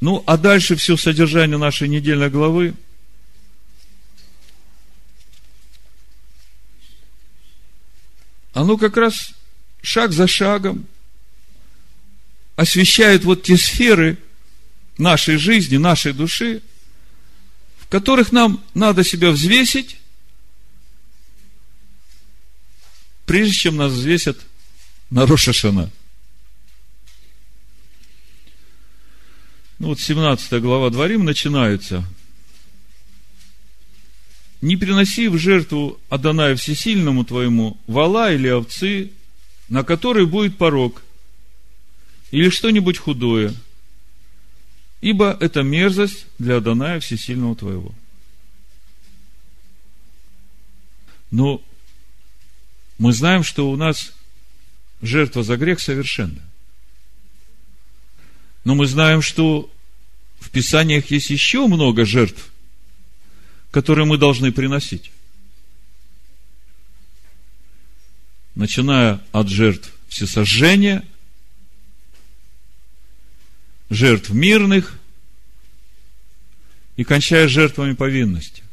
Ну, а дальше все содержание нашей недельной главы. Оно как раз шаг за шагом освещает вот те сферы нашей жизни, нашей души, в которых нам надо себя взвесить, прежде чем нас взвесят на Рошашана. Ну вот 17 глава Дворим начинается. Не приноси в жертву Адоная Всесильному твоему вала или овцы, на которой будет порог, или что-нибудь худое, ибо это мерзость для Адоная Всесильного твоего. Но мы знаем, что у нас жертва за грех совершенна. Но мы знаем, что в Писаниях есть еще много жертв, которые мы должны приносить. Начиная от жертв всесожжения, жертв мирных и кончая жертвами повинности.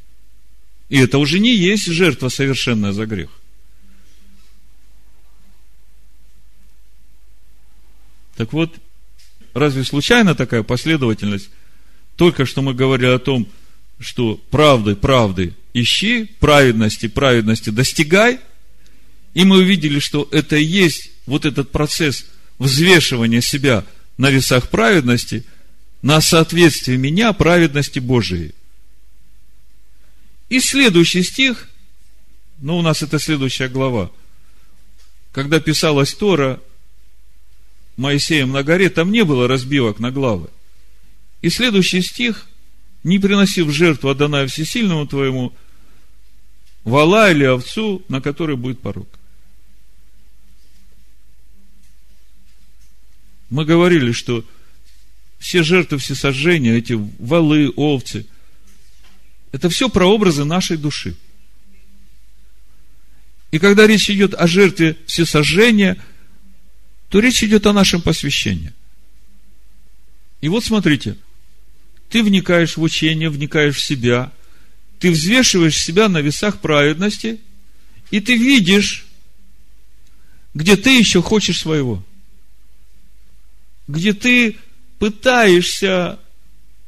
И это уже не есть жертва совершенная за грех. Так вот, Разве случайно такая последовательность? Только что мы говорили о том, что правды, правды ищи, праведности, праведности достигай. И мы увидели, что это и есть вот этот процесс взвешивания себя на весах праведности, на соответствие меня праведности Божией. И следующий стих, ну, у нас это следующая глава, когда писалась Тора, Моисеем на горе, там не было разбивок на главы. И следующий стих, не приносив жертву Адоная Всесильному твоему, вала или овцу, на которой будет порог. Мы говорили, что все жертвы всесожжения, эти валы, овцы, это все прообразы нашей души. И когда речь идет о жертве всесожжения – то речь идет о нашем посвящении. И вот смотрите, ты вникаешь в учение, вникаешь в себя, ты взвешиваешь себя на весах праведности, и ты видишь, где ты еще хочешь своего, где ты пытаешься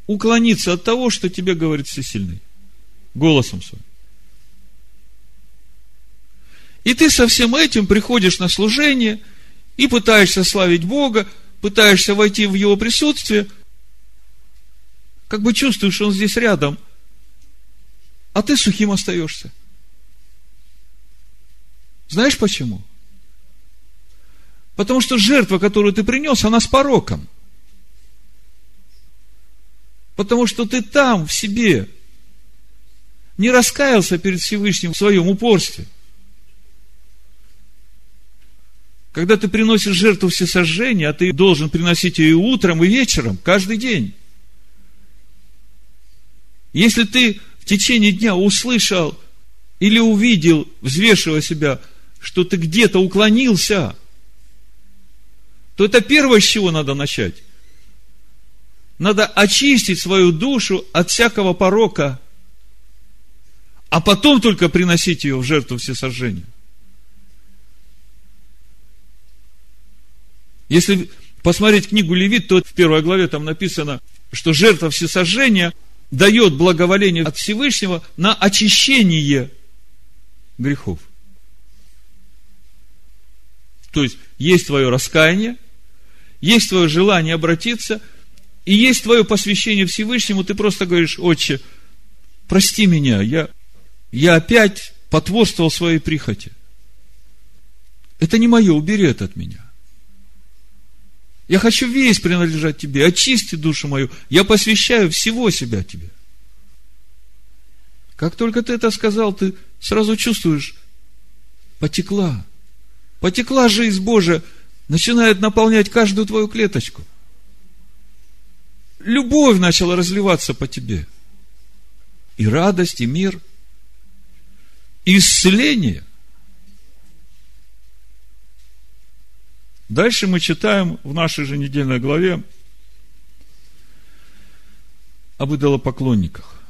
уклониться от того, что тебе говорит всесильный, голосом своим. И ты со всем этим приходишь на служение – и пытаешься славить Бога, пытаешься войти в Его присутствие, как бы чувствуешь, что Он здесь рядом, а ты сухим остаешься. Знаешь почему? Потому что жертва, которую ты принес, она с пороком. Потому что ты там, в себе, не раскаялся перед Всевышним в своем упорстве – Когда ты приносишь жертву всесожжения, а ты должен приносить ее и утром, и вечером, каждый день. Если ты в течение дня услышал или увидел, взвешивая себя, что ты где-то уклонился, то это первое, с чего надо начать. Надо очистить свою душу от всякого порока, а потом только приносить ее в жертву всесожжения. Если посмотреть книгу Левит, то в первой главе там написано, что жертва всесожжения дает благоволение от Всевышнего на очищение грехов. То есть, есть твое раскаяние, есть твое желание обратиться, и есть твое посвящение Всевышнему, ты просто говоришь, отче, прости меня, я, я опять потворствовал своей прихоти. Это не мое, убери это от меня. Я хочу весь принадлежать тебе. Очисти душу мою. Я посвящаю всего себя тебе. Как только ты это сказал, ты сразу чувствуешь, потекла. Потекла жизнь Божия, начинает наполнять каждую твою клеточку. Любовь начала разливаться по тебе. И радость, и мир, и исцеление. Дальше мы читаем в нашей же недельной главе, об идолопоклонниках.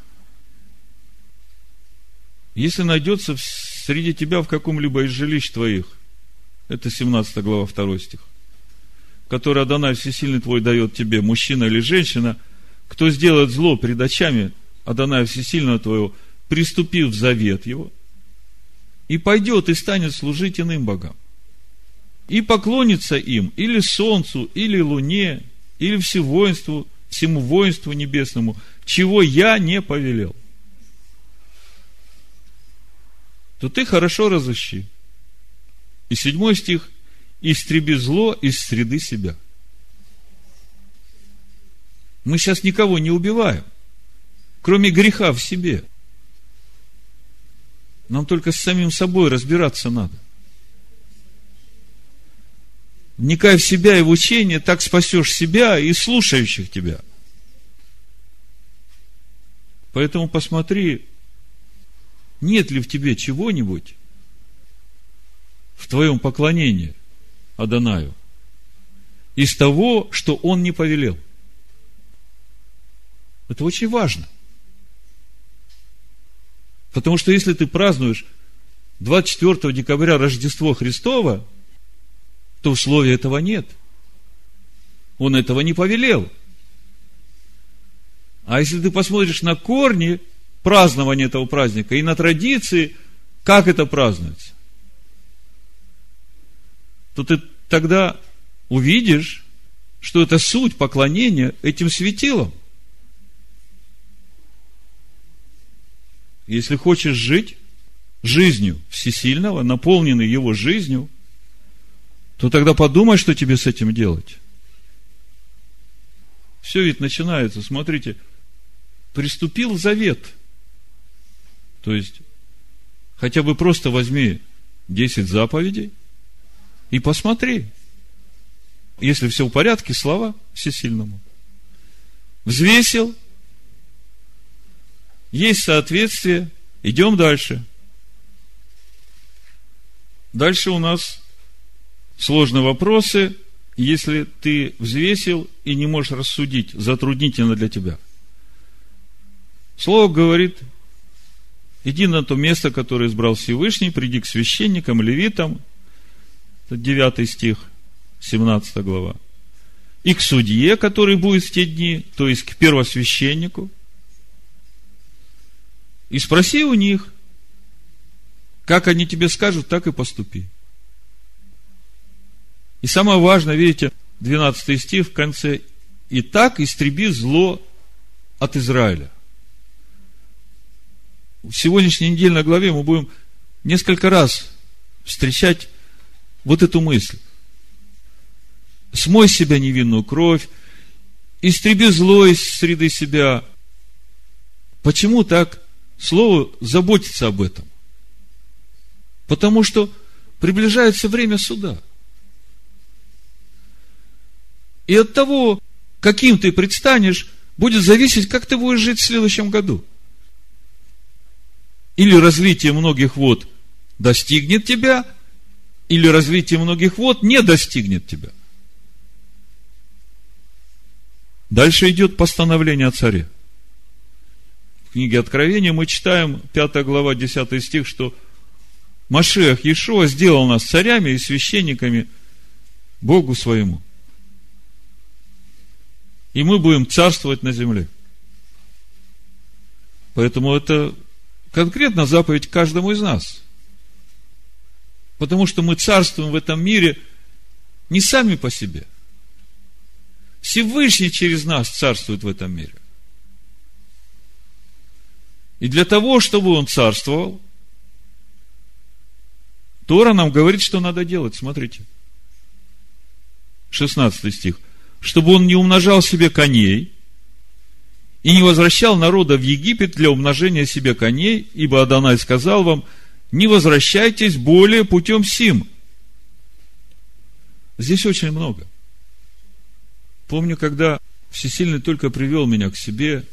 Если найдется среди тебя в каком-либо из жилищ твоих, это 17 глава 2 стих, который Адонай Всесильный твой дает тебе, мужчина или женщина, кто сделает зло пред очами Адоная Всесильного твоего, приступив в завет его, и пойдет и станет служить иным богам, и поклонится им или солнцу, или луне, или всевоинству, всему воинству небесному, чего я не повелел, то ты хорошо разыщи. И седьмой стих, истреби зло из среды себя. Мы сейчас никого не убиваем, кроме греха в себе. Нам только с самим собой разбираться надо. Вникай в себя и в учение, так спасешь себя и слушающих тебя. Поэтому посмотри, нет ли в тебе чего-нибудь в твоем поклонении Адонаю из того, что он не повелел. Это очень важно. Потому что если ты празднуешь 24 декабря Рождество Христова, то условия этого нет. Он этого не повелел. А если ты посмотришь на корни празднования этого праздника и на традиции, как это празднуется, то ты тогда увидишь, что это суть поклонения этим светилам. Если хочешь жить жизнью всесильного, наполненный его жизнью, то тогда подумай, что тебе с этим делать. Все ведь начинается, смотрите, приступил завет. То есть, хотя бы просто возьми 10 заповедей и посмотри. Если все в порядке, слава всесильному. Взвесил, есть соответствие, идем дальше. Дальше у нас сложные вопросы. Если ты взвесил и не можешь рассудить, затруднительно для тебя. Слово говорит, иди на то место, которое избрал Всевышний, приди к священникам, левитам, это 9 стих, 17 глава, и к судье, который будет в те дни, то есть к первосвященнику, и спроси у них, как они тебе скажут, так и поступи. И самое важное, видите, 12 стих в конце. И так истреби зло от Израиля. В сегодняшней недельной главе мы будем несколько раз встречать вот эту мысль. Смой себя невинную кровь, истреби зло из среды себя. Почему так Слово заботится об этом. Потому что приближается время суда. И от того, каким ты предстанешь, будет зависеть, как ты будешь жить в следующем году. Или развитие многих вод достигнет тебя, или развитие многих вод не достигнет тебя. Дальше идет постановление о царе в книге Откровения мы читаем, 5 глава, 10 стих, что Машех Иешуа сделал нас царями и священниками Богу своему. И мы будем царствовать на земле. Поэтому это конкретно заповедь каждому из нас. Потому что мы царствуем в этом мире не сами по себе. Всевышний через нас царствует в этом мире. И для того, чтобы он царствовал, Тора нам говорит, что надо делать. Смотрите. 16 стих. Чтобы он не умножал себе коней и не возвращал народа в Египет для умножения себе коней, ибо Адонай сказал вам, не возвращайтесь более путем сим. Здесь очень много. Помню, когда Всесильный только привел меня к себе,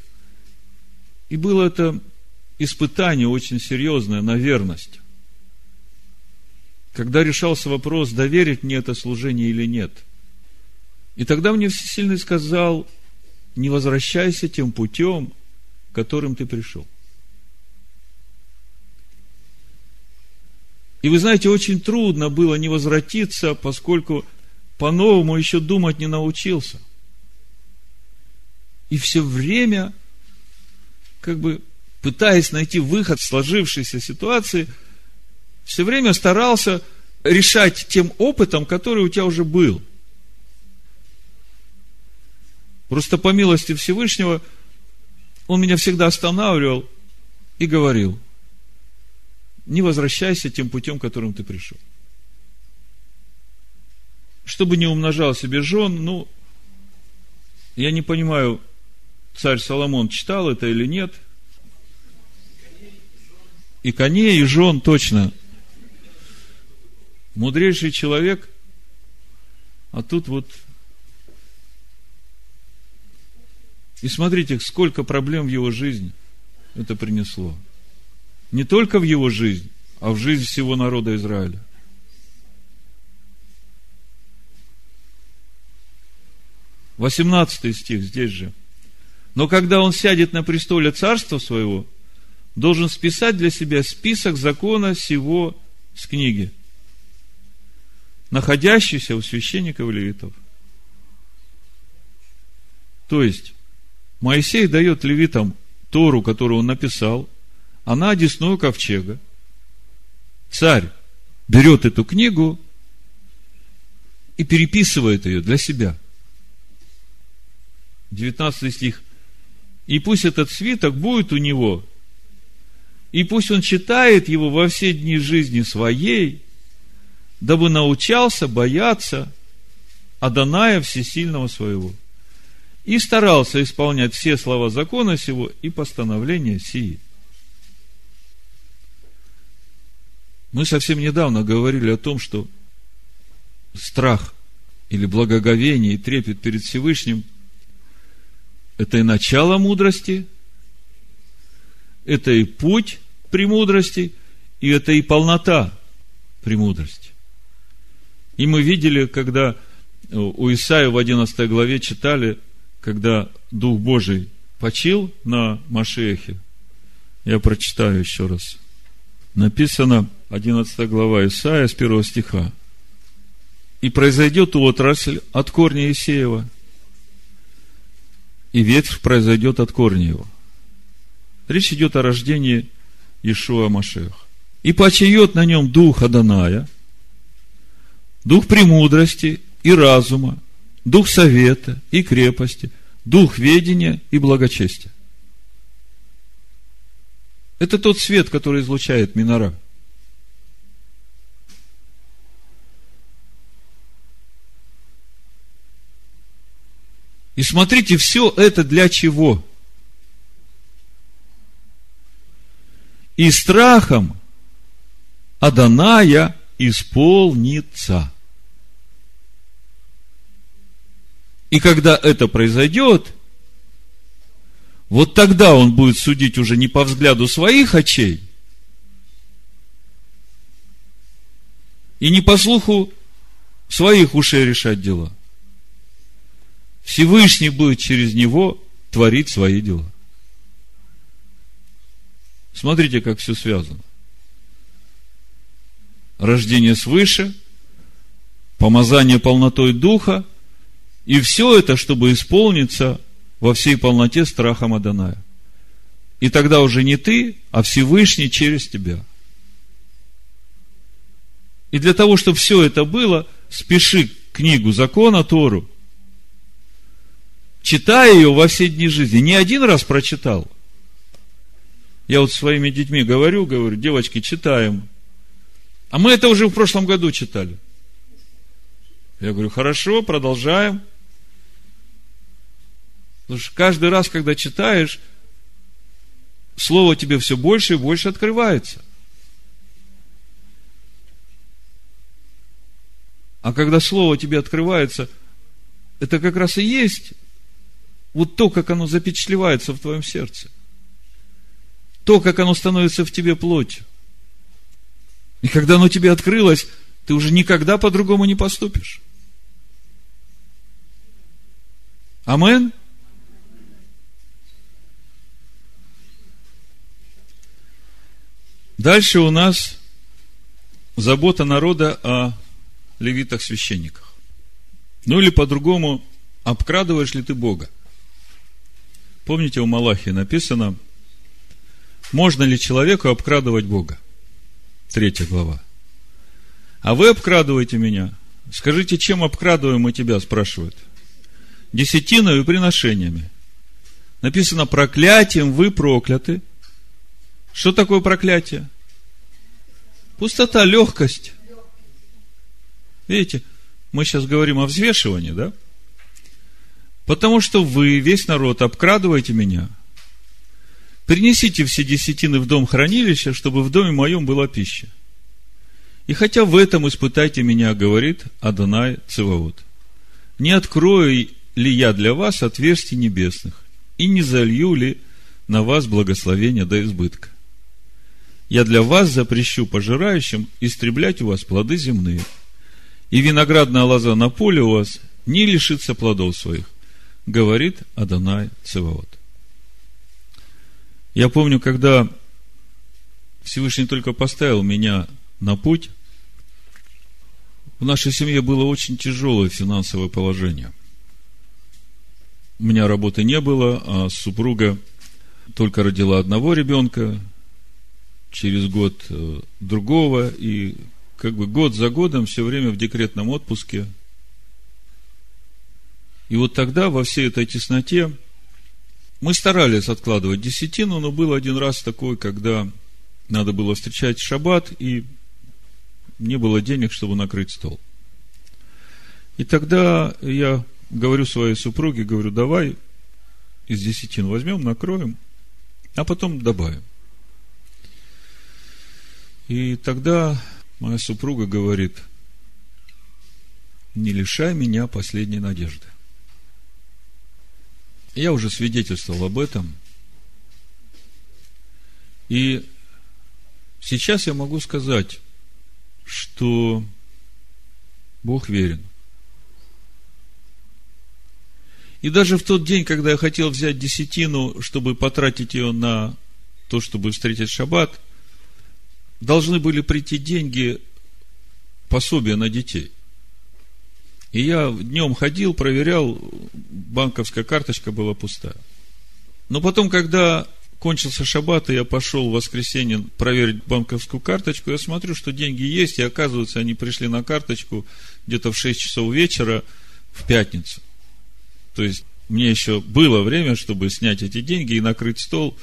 и было это испытание очень серьезное на верность. Когда решался вопрос, доверить мне это служение или нет. И тогда мне Всесильный сказал, не возвращайся тем путем, которым ты пришел. И вы знаете, очень трудно было не возвратиться, поскольку по-новому еще думать не научился. И все время, как бы пытаясь найти выход в сложившейся ситуации, все время старался решать тем опытом, который у тебя уже был. Просто по милости Всевышнего он меня всегда останавливал и говорил, не возвращайся тем путем, которым ты пришел. Чтобы не умножал себе жен, ну, я не понимаю, царь Соломон читал это или нет. И коней, и жен точно. Мудрейший человек, а тут вот... И смотрите, сколько проблем в его жизни это принесло. Не только в его жизнь, а в жизнь всего народа Израиля. Восемнадцатый стих здесь же. Но когда он сядет на престоле царства своего, должен списать для себя список закона всего с книги, находящийся у священников и левитов. То есть, Моисей дает левитам Тору, которую он написал, она одесную ковчега. Царь берет эту книгу и переписывает ее для себя. 19 стих. И пусть этот свиток будет у него, и пусть он читает его во все дни жизни своей, дабы научался бояться Аданая Всесильного своего, и старался исполнять все слова закона сего и постановления сии. Мы совсем недавно говорили о том, что страх или благоговение и трепет перед Всевышним – это и начало мудрости, это и путь премудрости, и это и полнота премудрости. И мы видели, когда у Исаия в 11 главе читали, когда Дух Божий почил на Машехе. Я прочитаю еще раз. Написано, 11 глава Исаия с 1 стиха. И произойдет отрасль от корня Исеева, и ветвь произойдет от корня его. Речь идет о рождении Ишуа Машех. И почает на нем дух Аданая, дух премудрости и разума, дух совета и крепости, дух ведения и благочестия. Это тот свет, который излучает минора – И смотрите, все это для чего? И страхом Аданая исполнится. И когда это произойдет, вот тогда он будет судить уже не по взгляду своих очей, и не по слуху своих ушей решать дела – Всевышний будет через него творить свои дела. Смотрите, как все связано. Рождение свыше, помазание полнотой духа, и все это, чтобы исполниться во всей полноте страхом Аданая. И тогда уже не ты, а Всевышний через тебя. И для того, чтобы все это было, спеши книгу закона Тору, читая ее во все дни жизни. Не один раз прочитал. Я вот своими детьми говорю, говорю, девочки, читаем. А мы это уже в прошлом году читали. Я говорю, хорошо, продолжаем. Потому что каждый раз, когда читаешь, слово тебе все больше и больше открывается. А когда слово тебе открывается, это как раз и есть вот то, как оно запечатлевается в твоем сердце. То, как оно становится в тебе плотью. И когда оно тебе открылось, ты уже никогда по-другому не поступишь. Амен? Дальше у нас забота народа о левитах-священниках. Ну или по-другому, обкрадываешь ли ты Бога? Помните, у Малахии написано, можно ли человеку обкрадывать Бога? Третья глава. А вы обкрадываете меня. Скажите, чем обкрадываем мы тебя, спрашивают. Десятиной и приношениями. Написано, проклятием вы прокляты. Что такое проклятие? Пустота, легкость. Видите, мы сейчас говорим о взвешивании, да? Потому что вы, весь народ, обкрадываете меня. Принесите все десятины в дом хранилища, чтобы в доме моем была пища. И хотя в этом испытайте меня, говорит Адонай Циваот. Не открою ли я для вас отверстий небесных, и не залью ли на вас благословение до избытка? Я для вас запрещу пожирающим истреблять у вас плоды земные, и виноградная лоза на поле у вас не лишится плодов своих, говорит Адонай Циваот. Я помню, когда Всевышний только поставил меня на путь, в нашей семье было очень тяжелое финансовое положение. У меня работы не было, а супруга только родила одного ребенка, через год э, другого, и как бы год за годом все время в декретном отпуске. И вот тогда, во всей этой тесноте, мы старались откладывать десятину, но был один раз такой, когда надо было встречать шаббат, и не было денег, чтобы накрыть стол. И тогда я говорю своей супруге, говорю, давай из десятин возьмем, накроем, а потом добавим. И тогда моя супруга говорит, не лишай меня последней надежды. Я уже свидетельствовал об этом. И сейчас я могу сказать, что Бог верен. И даже в тот день, когда я хотел взять десятину, чтобы потратить ее на то, чтобы встретить шаббат, должны были прийти деньги, пособия на детей. И я днем ходил, проверял, банковская карточка была пустая. Но потом, когда кончился шаббат, и я пошел в воскресенье проверить банковскую карточку, я смотрю, что деньги есть, и оказывается, они пришли на карточку где-то в 6 часов вечера в пятницу. То есть, мне еще было время, чтобы снять эти деньги и накрыть стол,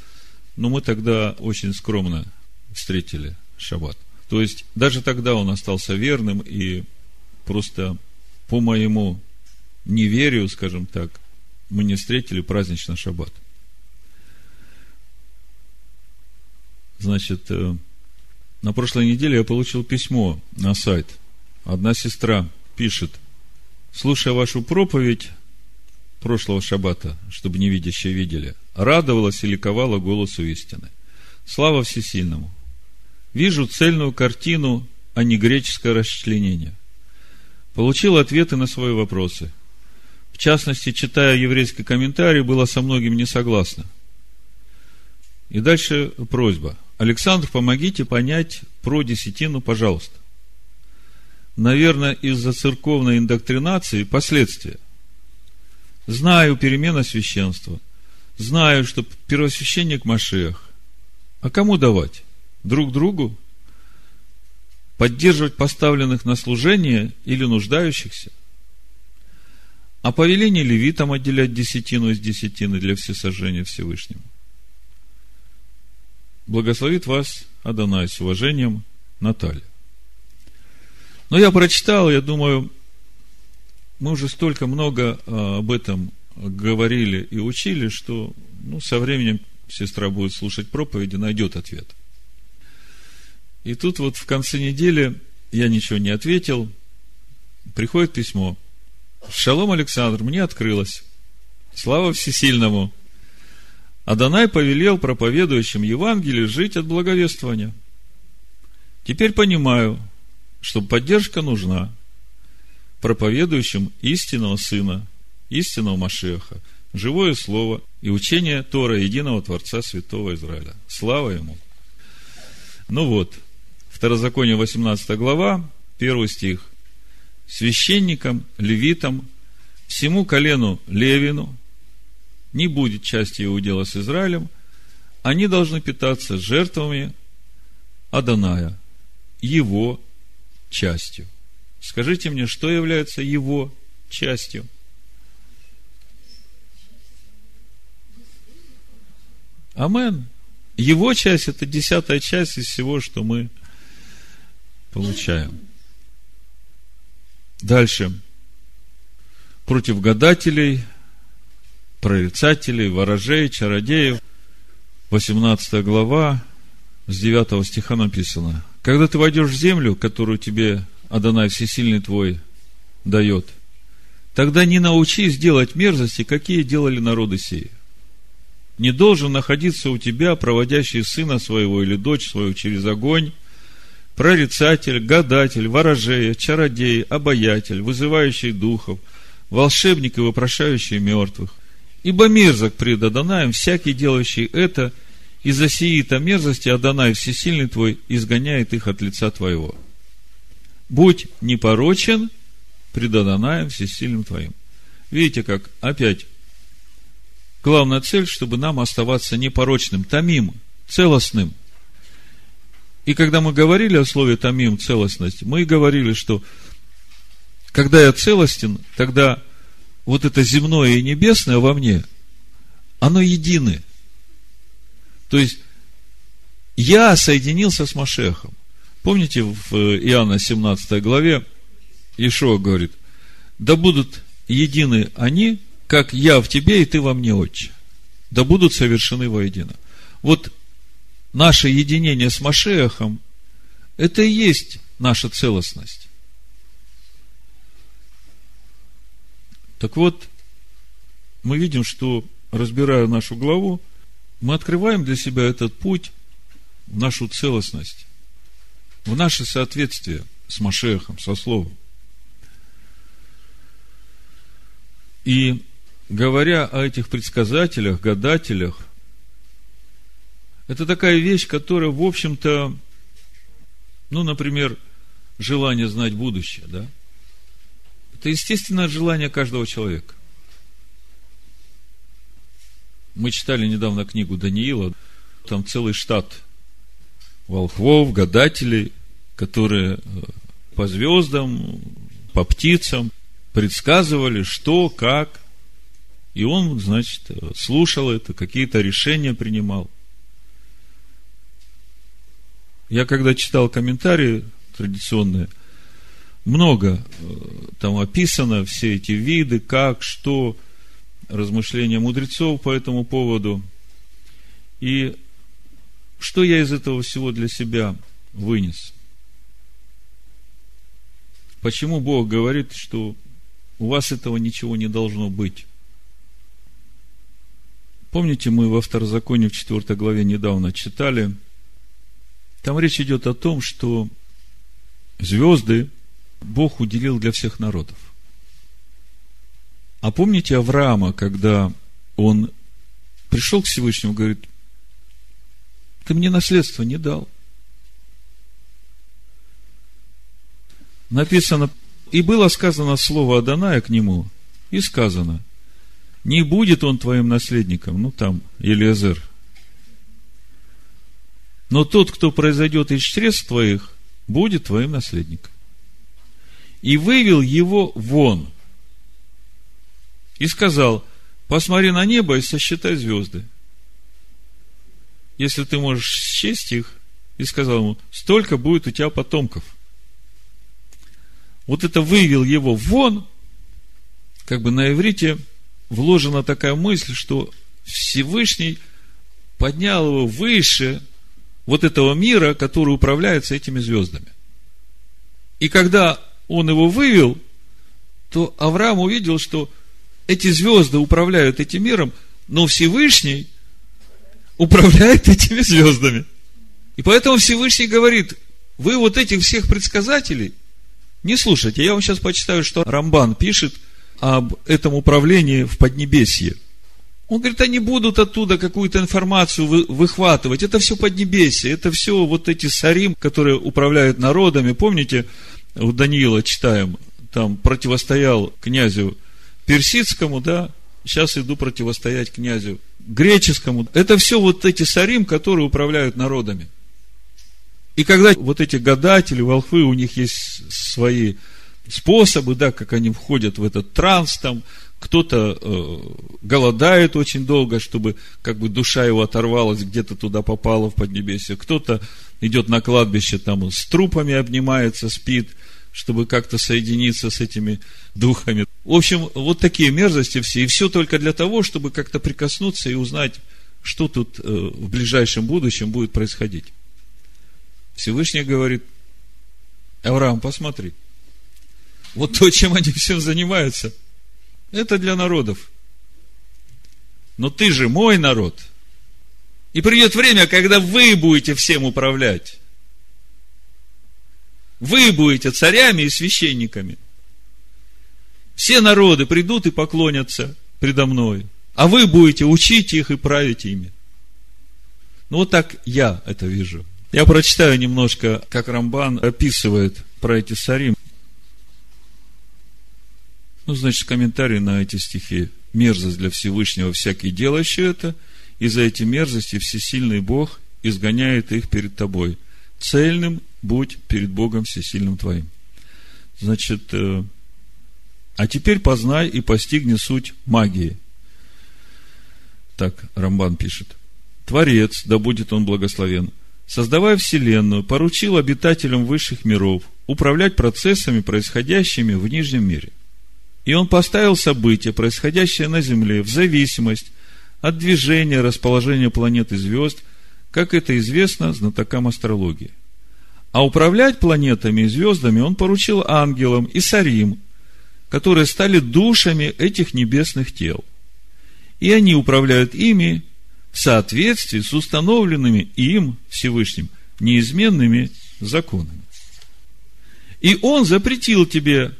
но мы тогда очень скромно встретили шаббат. То есть, даже тогда он остался верным, и просто по моему неверию, скажем так, мы не встретили праздничный шаббат. Значит, э, на прошлой неделе я получил письмо на сайт. Одна сестра пишет, слушая вашу проповедь прошлого шаббата, чтобы невидящие видели, радовалась и ликовала голосу истины. Слава Всесильному! Вижу цельную картину, а не греческое расчленение. Получил ответы на свои вопросы. В частности, читая еврейский комментарий, было со многим не согласна. И дальше просьба. Александр, помогите понять про десятину, пожалуйста. Наверное, из-за церковной индоктринации последствия. Знаю перемена священства. Знаю, что первосвященник Машех. А кому давать? Друг другу? Поддерживать поставленных на служение или нуждающихся? А повеление левитам отделять десятину из десятины для всесожжения Всевышнему? Благословит вас Адонай с уважением, Наталья. Но я прочитал, я думаю, мы уже столько много а, об этом говорили и учили, что ну, со временем сестра будет слушать проповеди, найдет ответ. И тут вот в конце недели я ничего не ответил. Приходит письмо. Шалом, Александр, мне открылось. Слава Всесильному. Адонай повелел проповедующим Евангелие жить от благовествования. Теперь понимаю, что поддержка нужна проповедующим истинного Сына, истинного Машеха, живое Слово и учение Тора, единого Творца Святого Израиля. Слава Ему! Ну вот, Второзаконие 18 глава, первый стих. Священникам, левитам, всему колену Левину не будет части его дела с Израилем, они должны питаться жертвами Аданая, его частью. Скажите мне, что является его частью? Амен. Его часть – это десятая часть из всего, что мы получаем. Дальше. Против гадателей, прорицателей, ворожей, чародеев. 18 глава, с 9 стиха написано. Когда ты войдешь в землю, которую тебе Адонай Всесильный твой дает, тогда не научись делать мерзости, какие делали народы сии не должен находиться у тебя, проводящий сына своего или дочь свою через огонь, прорицатель, гадатель, ворожея, чародей, обаятель, вызывающий духов, волшебник и вопрошающий мертвых. Ибо мерзок пред Адонаем всякий, делающий это, из-за сии-то мерзости Адонай всесильный твой изгоняет их от лица твоего. Будь непорочен пред Адонаем всесильным твоим. Видите, как опять Главная цель, чтобы нам оставаться непорочным, томим, целостным. И когда мы говорили о слове томим, целостность, мы говорили, что когда я целостен, тогда вот это земное и небесное во мне, оно едины. То есть, я соединился с Машехом. Помните, в Иоанна 17 главе Ишуа говорит, да будут едины они, как я в тебе и ты во мне, Отче. Да будут совершены воедино. Вот наше единение с Машехом, это и есть наша целостность. Так вот, мы видим, что, разбирая нашу главу, мы открываем для себя этот путь в нашу целостность, в наше соответствие с Машехом, со Словом. И говоря о этих предсказателях, гадателях, это такая вещь, которая, в общем-то, ну, например, желание знать будущее, да? Это естественное желание каждого человека. Мы читали недавно книгу Даниила, там целый штат волхвов, гадателей, которые э, по звездам, по птицам предсказывали, что, как и он, значит, слушал это, какие-то решения принимал. Я когда читал комментарии традиционные, много э, там описано, все эти виды, как, что, размышления мудрецов по этому поводу. И что я из этого всего для себя вынес? Почему Бог говорит, что у вас этого ничего не должно быть? Помните, мы во второзаконии в 4 главе недавно читали, там речь идет о том, что звезды Бог уделил для всех народов. А помните Авраама, когда он пришел к Всевышнему, говорит, ты мне наследство не дал. Написано, и было сказано слово Аданая к нему, и сказано – не будет он твоим наследником, ну там, Елиазер. Но тот, кто произойдет из чресл твоих, будет твоим наследником. И вывел его вон. И сказал, посмотри на небо и сосчитай звезды. Если ты можешь счесть их, и сказал ему, столько будет у тебя потомков. Вот это вывел его вон, как бы на иврите – вложена такая мысль, что Всевышний поднял его выше вот этого мира, который управляется этими звездами. И когда он его вывел, то Авраам увидел, что эти звезды управляют этим миром, но Всевышний управляет этими звездами. И поэтому Всевышний говорит, вы вот этих всех предсказателей не слушайте. Я вам сейчас почитаю, что Рамбан пишет об этом управлении в Поднебесье. Он говорит, они будут оттуда какую-то информацию выхватывать. Это все поднебесье, это все вот эти сарим, которые управляют народами. Помните, у Даниила читаем, там противостоял князю персидскому, да, сейчас иду противостоять князю греческому. Это все вот эти сарим, которые управляют народами. И когда вот эти гадатели, волхвы, у них есть свои способы, да, как они входят в этот транс, там, кто-то э, голодает очень долго, чтобы как бы душа его оторвалась, где-то туда попала в Поднебесье, кто-то идет на кладбище, там с трупами обнимается, спит, чтобы как-то соединиться с этими духами. В общем, вот такие мерзости все, и все только для того, чтобы как-то прикоснуться и узнать, что тут э, в ближайшем будущем будет происходить. Всевышний говорит, Авраам, посмотри, вот то, чем они всем занимаются – это для народов. Но ты же мой народ. И придет время, когда вы будете всем управлять. Вы будете царями и священниками. Все народы придут и поклонятся предо мной. А вы будете учить их и править ими. Ну, вот так я это вижу. Я прочитаю немножко, как Рамбан описывает про эти сарим. Ну, значит, комментарий на эти стихи. Мерзость для Всевышнего всякий делающий это, и за эти мерзости всесильный Бог изгоняет их перед тобой. Цельным будь перед Богом всесильным твоим. Значит, э, а теперь познай и постигни суть магии. Так Рамбан пишет. Творец, да будет он благословен, создавая Вселенную, поручил обитателям высших миров управлять процессами, происходящими в нижнем мире – и он поставил события, происходящие на Земле, в зависимость от движения, расположения планет и звезд, как это известно знатокам астрологии. А управлять планетами и звездами он поручил ангелам и сарим, которые стали душами этих небесных тел. И они управляют ими в соответствии с установленными им, Всевышним, неизменными законами. И он запретил тебе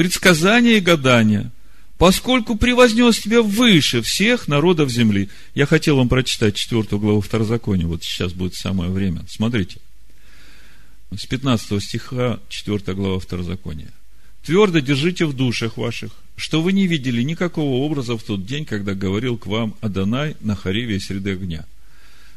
предсказания и гадания, поскольку превознес тебя выше всех народов земли. Я хотел вам прочитать четвертую главу Второзакония, вот сейчас будет самое время. Смотрите. С 15 стиха, 4 глава Второзакония. Твердо держите в душах ваших, что вы не видели никакого образа в тот день, когда говорил к вам Адонай на Хариве среды огня.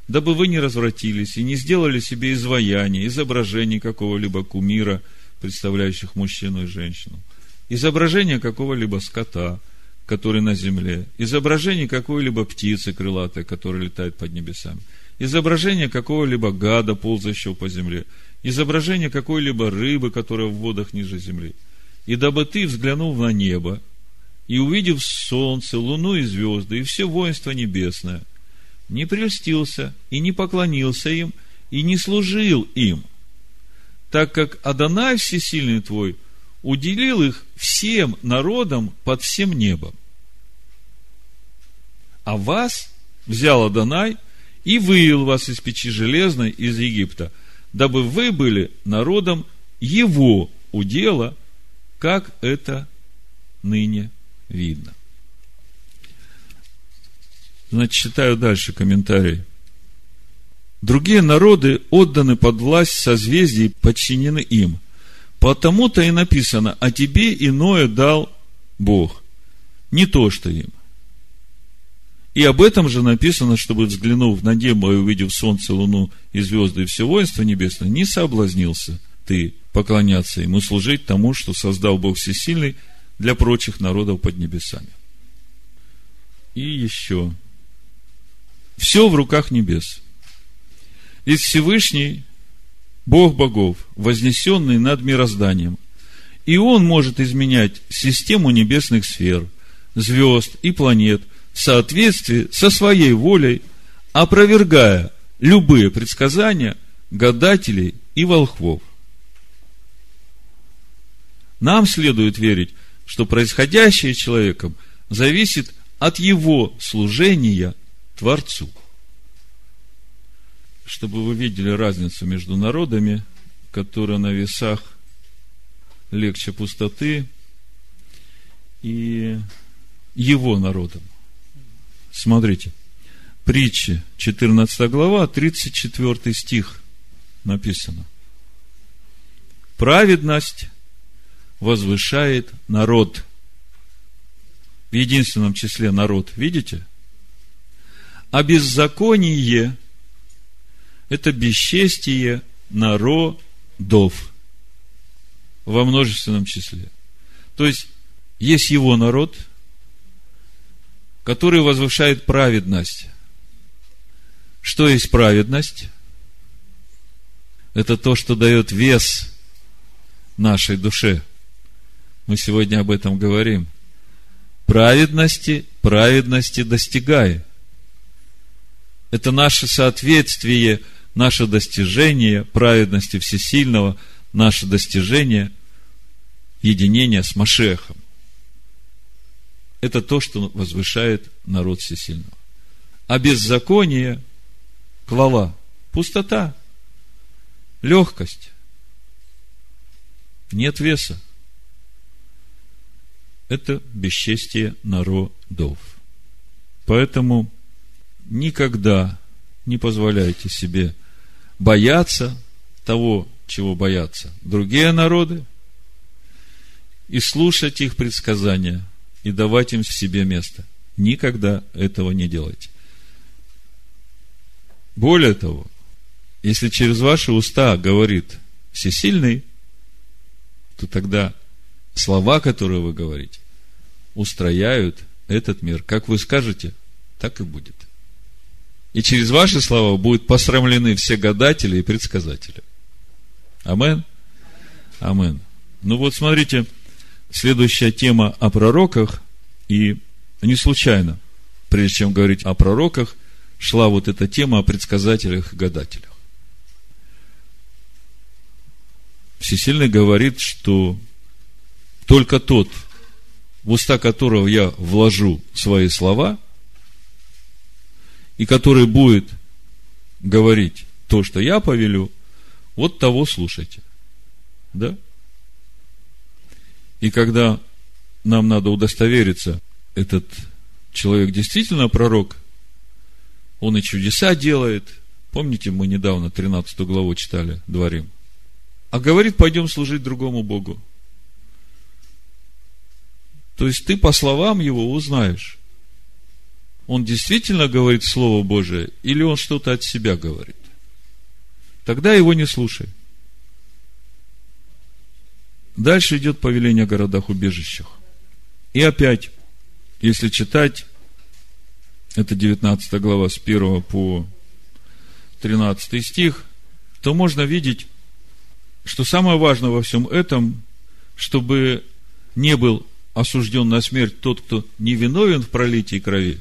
Дабы вы не развратились и не сделали себе изваяние, изображений какого-либо кумира, представляющих мужчину и женщину – изображение какого-либо скота, который на земле, изображение какой-либо птицы крылатой, которая летает под небесами, изображение какого-либо гада, ползающего по земле, изображение какой-либо рыбы, которая в водах ниже земли. И дабы ты, взглянув на небо, и увидев солнце, луну и звезды, и все воинство небесное, не прельстился и не поклонился им, и не служил им, так как Адонай Всесильный твой – уделил их всем народам под всем небом. А вас взял Адонай и вывел вас из печи железной из Египта, дабы вы были народом его удела, как это ныне видно. Значит, читаю дальше комментарий. Другие народы отданы под власть созвездий, подчинены им. Потому-то и написано, а тебе иное дал Бог, не то, что им. И об этом же написано, чтобы, взглянув на небо и увидев солнце, луну и звезды и все воинство небесное, не соблазнился ты поклоняться ему, служить тому, что создал Бог Всесильный для прочих народов под небесами. И еще. Все в руках небес. И Всевышний Бог богов, вознесенный над мирозданием. И Он может изменять систему небесных сфер, звезд и планет в соответствии со своей волей, опровергая любые предсказания гадателей и волхвов. Нам следует верить, что происходящее человеком зависит от его служения Творцу – чтобы вы видели разницу между народами, которые на весах легче пустоты, и его народом. Смотрите. Притчи, 14 глава, 34 стих написано. Праведность возвышает народ. В единственном числе народ, видите? А беззаконие – это бесчестие народов во множественном числе. То есть, есть его народ, который возвышает праведность. Что есть праведность? Это то, что дает вес нашей душе. Мы сегодня об этом говорим. Праведности, праведности достигай. Это наше соответствие, наше достижение праведности всесильного, наше достижение единения с Машехом. Это то, что возвышает народ всесильного. А беззаконие – клала, пустота, легкость, нет веса. Это бесчестие народов. Поэтому никогда не позволяйте себе бояться того, чего боятся другие народы, и слушать их предсказания, и давать им в себе место. Никогда этого не делайте. Более того, если через ваши уста говорит всесильный, то тогда слова, которые вы говорите, устрояют этот мир. Как вы скажете, так и будет. И через ваши слова будут посрамлены все гадатели и предсказатели. Амен? Амен. Ну вот смотрите, следующая тема о пророках, и не случайно, прежде чем говорить о пророках, шла вот эта тема о предсказателях и гадателях. Всесильный говорит, что только тот, в уста которого я вложу свои слова, и который будет говорить то, что я повелю, вот того слушайте. Да? И когда нам надо удостовериться, этот человек действительно пророк, он и чудеса делает. Помните, мы недавно 13 главу читали, Дворим – а говорит, пойдем служить другому Богу. То есть ты по словам его узнаешь, он действительно говорит Слово Божие, или он что-то от себя говорит. Тогда его не слушай. Дальше идет повеление о городах-убежищах. И опять, если читать, это 19 глава с 1 по 13 стих, то можно видеть что самое важное во всем этом, чтобы не был осужден на смерть тот, кто не виновен в пролитии крови,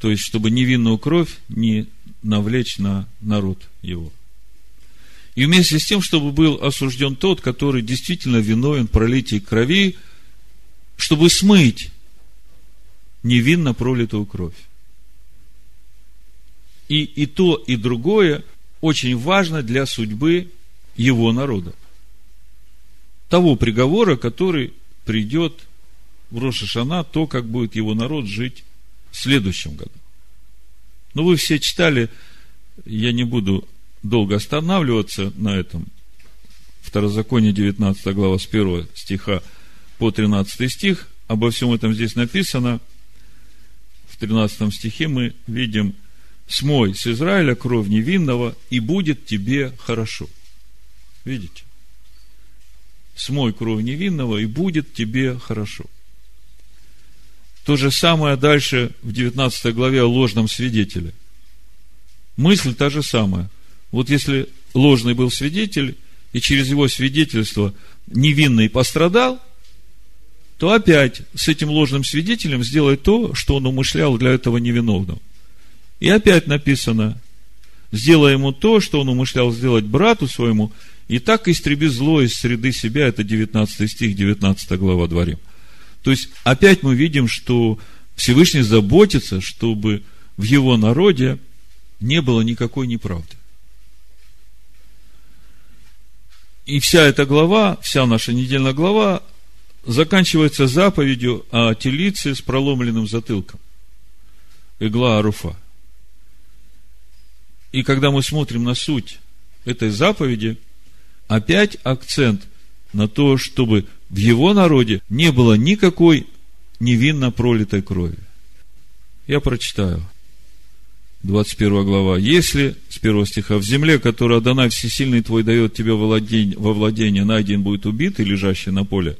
то есть, чтобы невинную кровь не навлечь на народ его. И вместе с тем, чтобы был осужден тот, который действительно виновен в пролитии крови, чтобы смыть невинно пролитую кровь. И, и то, и другое очень важно для судьбы его народа. Того приговора, который придет в Рошашана, то, как будет его народ жить в следующем году. Ну, вы все читали, я не буду долго останавливаться на этом. Второзаконие 19 глава с 1 стиха по 13 стих. Обо всем этом здесь написано. В 13 стихе мы видим «Смой с Израиля кровь невинного, и будет тебе хорошо». Видите? Смой кровь невинного, и будет тебе хорошо. То же самое дальше в 19 главе о ложном свидетеле. Мысль та же самая. Вот если ложный был свидетель, и через его свидетельство невинный пострадал, то опять с этим ложным свидетелем сделать то, что он умышлял для этого невиновного. И опять написано, сделай ему то, что он умышлял сделать брату своему, и так истреби зло из среды себя, это 19 стих, 19 глава Дворим. То есть, опять мы видим, что Всевышний заботится, чтобы в его народе не было никакой неправды. И вся эта глава, вся наша недельная глава заканчивается заповедью о телице с проломленным затылком. игла Аруфа. И когда мы смотрим на суть этой заповеди, опять акцент на то, чтобы в его народе не было никакой невинно пролитой крови. Я прочитаю. 21 глава. Если, с первого стиха, в земле, которую Адонай Всесильный твой дает тебе во владение, найден будет убитый, лежащий на поле,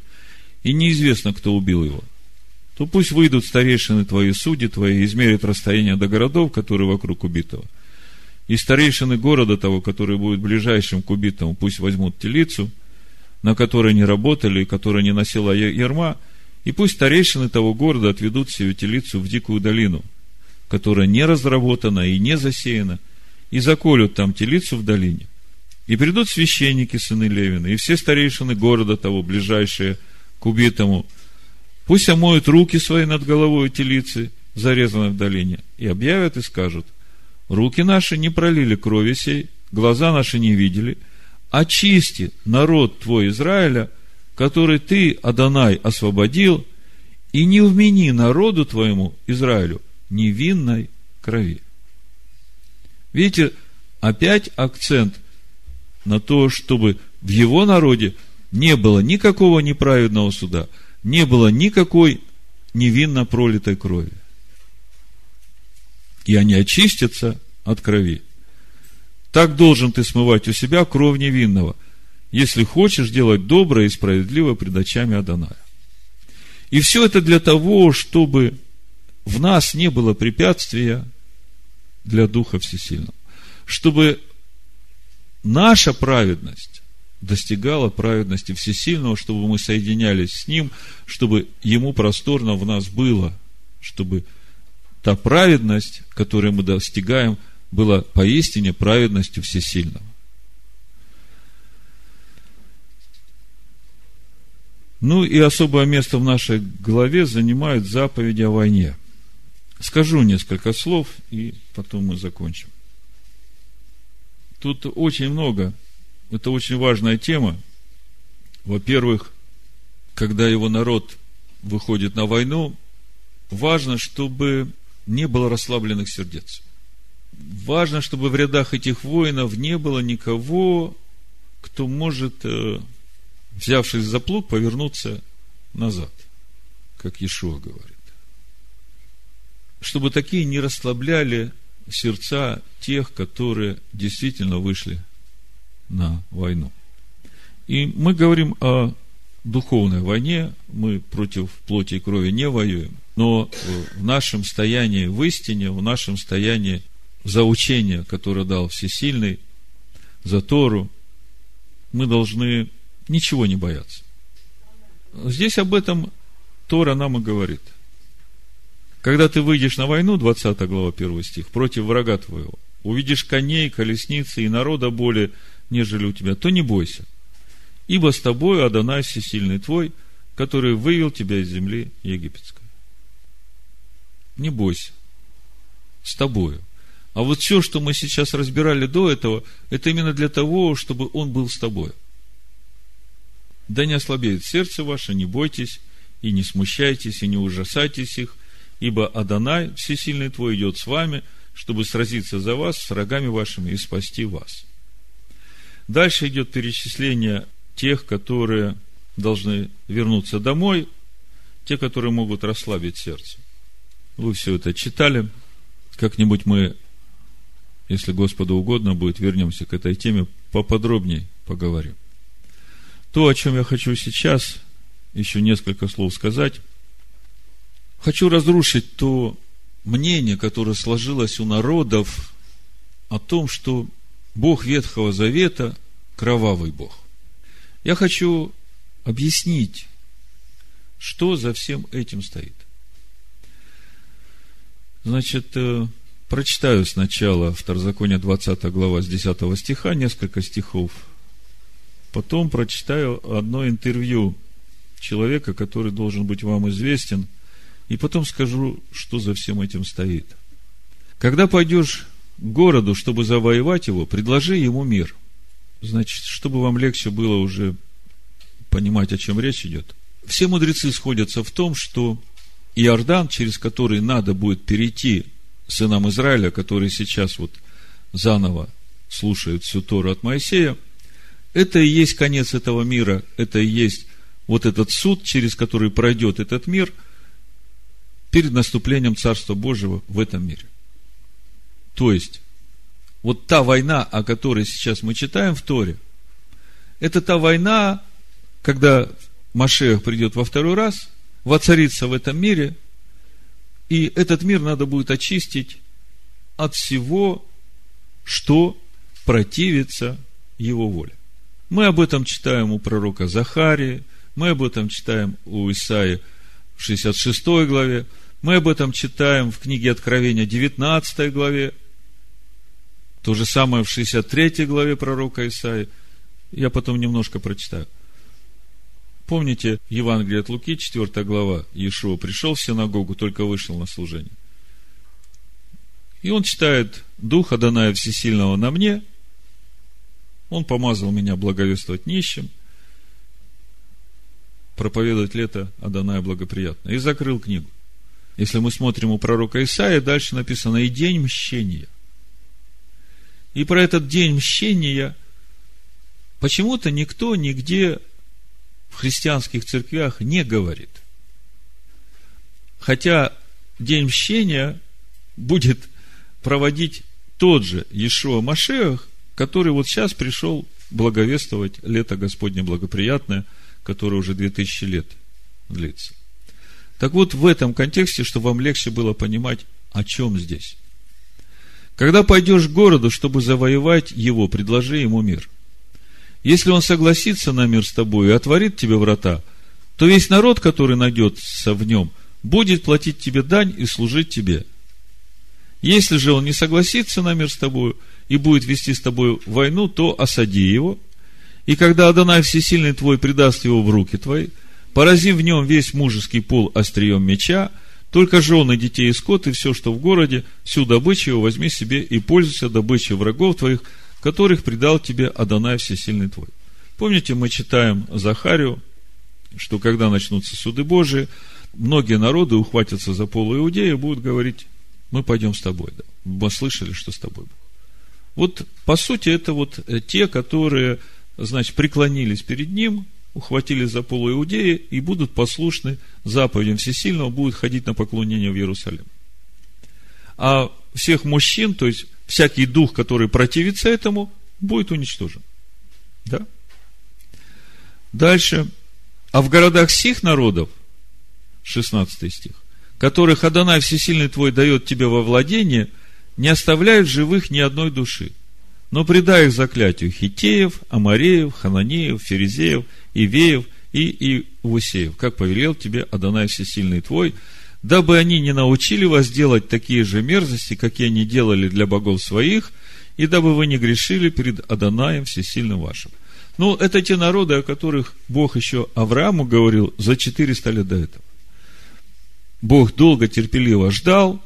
и неизвестно, кто убил его, то пусть выйдут старейшины твои, судьи твои, измерят расстояние до городов, которые вокруг убитого. И старейшины города того, который будет ближайшим к убитому, пусть возьмут телицу, на которой не работали, и которая не носила ярма, и пусть старейшины того города отведут сию телицу в дикую долину – которая не разработана и не засеяна, и заколют там телицу в долине. И придут священники, сыны Левина, и все старейшины города того, ближайшие к убитому, пусть омоют руки свои над головой телицы, зарезанной в долине, и объявят и скажут, руки наши не пролили крови сей, глаза наши не видели, очисти народ твой Израиля, который ты, Адонай, освободил, и не вмени народу твоему, Израилю, невинной крови. Видите, опять акцент на то, чтобы в его народе не было никакого неправедного суда, не было никакой невинно пролитой крови. И они очистятся от крови. Так должен ты смывать у себя кровь невинного, если хочешь делать доброе и справедливое пред очами Адоная. И все это для того, чтобы в нас не было препятствия для Духа Всесильного. Чтобы наша праведность достигала праведности Всесильного, чтобы мы соединялись с Ним, чтобы Ему просторно в нас было, чтобы та праведность, которую мы достигаем, была поистине праведностью Всесильного. Ну и особое место в нашей главе занимают заповеди о войне. Скажу несколько слов, и потом мы закончим. Тут очень много, это очень важная тема. Во-первых, когда его народ выходит на войну, важно, чтобы не было расслабленных сердец. Важно, чтобы в рядах этих воинов не было никого, кто может, э, взявшись за плуг, повернуться назад, как Иешуа говорит чтобы такие не расслабляли сердца тех, которые действительно вышли на войну. И мы говорим о духовной войне, мы против плоти и крови не воюем, но в нашем стоянии в истине, в нашем стоянии за учение, которое дал Всесильный, за Тору, мы должны ничего не бояться. Здесь об этом Тора нам и говорит – когда ты выйдешь на войну, 20 глава, 1 стих, против врага твоего, увидишь коней, колесницы и народа более, нежели у тебя, то не бойся. Ибо с тобой Адонай всесильный твой, который вывел тебя из земли египетской. Не бойся. С тобою. А вот все, что мы сейчас разбирали до этого, это именно для того, чтобы он был с тобой. Да не ослабеет сердце ваше, не бойтесь, и не смущайтесь, и не ужасайтесь их, ибо Адонай, всесильный твой, идет с вами, чтобы сразиться за вас с врагами вашими и спасти вас. Дальше идет перечисление тех, которые должны вернуться домой, те, которые могут расслабить сердце. Вы все это читали. Как-нибудь мы, если Господу угодно будет, вернемся к этой теме, поподробнее поговорим. То, о чем я хочу сейчас еще несколько слов сказать, Хочу разрушить то мнение, которое сложилось у народов о том, что Бог Ветхого Завета – кровавый Бог. Я хочу объяснить, что за всем этим стоит. Значит, э, прочитаю сначала Второзаконие 20 глава с 10 стиха, несколько стихов. Потом прочитаю одно интервью человека, который должен быть вам известен – и потом скажу, что за всем этим стоит. Когда пойдешь к городу, чтобы завоевать его, предложи ему мир. Значит, чтобы вам легче было уже понимать, о чем речь идет. Все мудрецы сходятся в том, что Иордан, через который надо будет перейти сынам Израиля, которые сейчас вот заново слушают всю Тору от Моисея, это и есть конец этого мира, это и есть вот этот суд, через который пройдет этот мир перед наступлением Царства Божьего в этом мире. То есть, вот та война, о которой сейчас мы читаем в Торе, это та война, когда Машех придет во второй раз, воцарится в этом мире, и этот мир надо будет очистить от всего, что противится его воле. Мы об этом читаем у пророка Захарии, мы об этом читаем у Исаи в 66 главе, мы об этом читаем в книге Откровения 19 главе, то же самое в 63 главе пророка Исаи. Я потом немножко прочитаю. Помните Евангелие от Луки, 4 глава, Иешуа пришел в синагогу, только вышел на служение. И он читает Духа Даная Всесильного на мне, он помазал меня благовествовать нищим, проповедовать лето Адоная благоприятно. И закрыл книгу. Если мы смотрим у пророка Исаия, дальше написано «И день мщения». И про этот день мщения почему-то никто нигде христианских церквях не говорит. Хотя день мщения будет проводить тот же Иешуа Машех, который вот сейчас пришел благовествовать лето Господне благоприятное, которое уже 2000 лет длится. Так вот, в этом контексте, чтобы вам легче было понимать, о чем здесь. Когда пойдешь к городу, чтобы завоевать его, предложи ему мир. Если он согласится на мир с тобой и отворит тебе врата, то весь народ, который найдется в нем, будет платить тебе дань и служить тебе. Если же он не согласится на мир с тобой и будет вести с тобой войну, то осади его. И когда Адонай Всесильный твой предаст его в руки твои, порази в нем весь мужеский пол острием меча, только жены, детей и скот, и все, что в городе, всю добычу его возьми себе и пользуйся добычей врагов твоих, которых предал тебе Адонай Всесильный твой. Помните, мы читаем Захарию, что когда начнутся суды Божии, многие народы ухватятся за полу Иудея и будут говорить, мы пойдем с тобой. Да. Мы слышали, что с тобой Бог. Вот, по сути, это вот э, те, которые, значит, преклонились перед Ним, ухватили за полу Иудеи и будут послушны заповедям Всесильного, будут ходить на поклонение в Иерусалим. А всех мужчин, то есть всякий дух, который противится этому, будет уничтожен. Да? Дальше. А в городах сих народов, 16 стих, которых Адонай Всесильный твой дает тебе во владение, не оставляют живых ни одной души, но предай их заклятию хитеев, амареев, хананеев, ферезеев, ивеев и иусеев, как повелел тебе Адонай Всесильный твой, дабы они не научили вас делать такие же мерзости, какие они делали для богов своих, и дабы вы не грешили перед Адонаем Всесильным вашим. Ну, это те народы, о которых Бог еще Аврааму говорил за 400 лет до этого. Бог долго терпеливо ждал,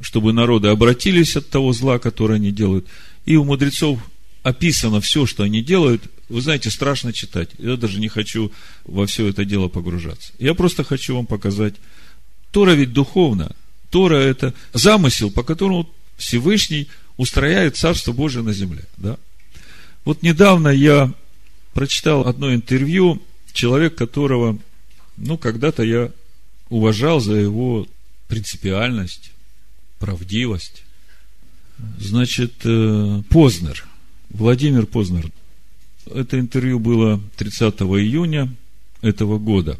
чтобы народы обратились от того зла, которое они делают. И у мудрецов описано все, что они делают. Вы знаете, страшно читать. Я даже не хочу во все это дело погружаться. Я просто хочу вам показать. Тора ведь духовно. Тора это замысел, по которому Всевышний устрояет Царство Божие на земле. Да? Вот недавно я прочитал одно интервью, человек, которого, ну, когда-то я уважал за его принципиальность, правдивость. Значит, э, Познер, Владимир Познер. Это интервью было 30 июня этого года.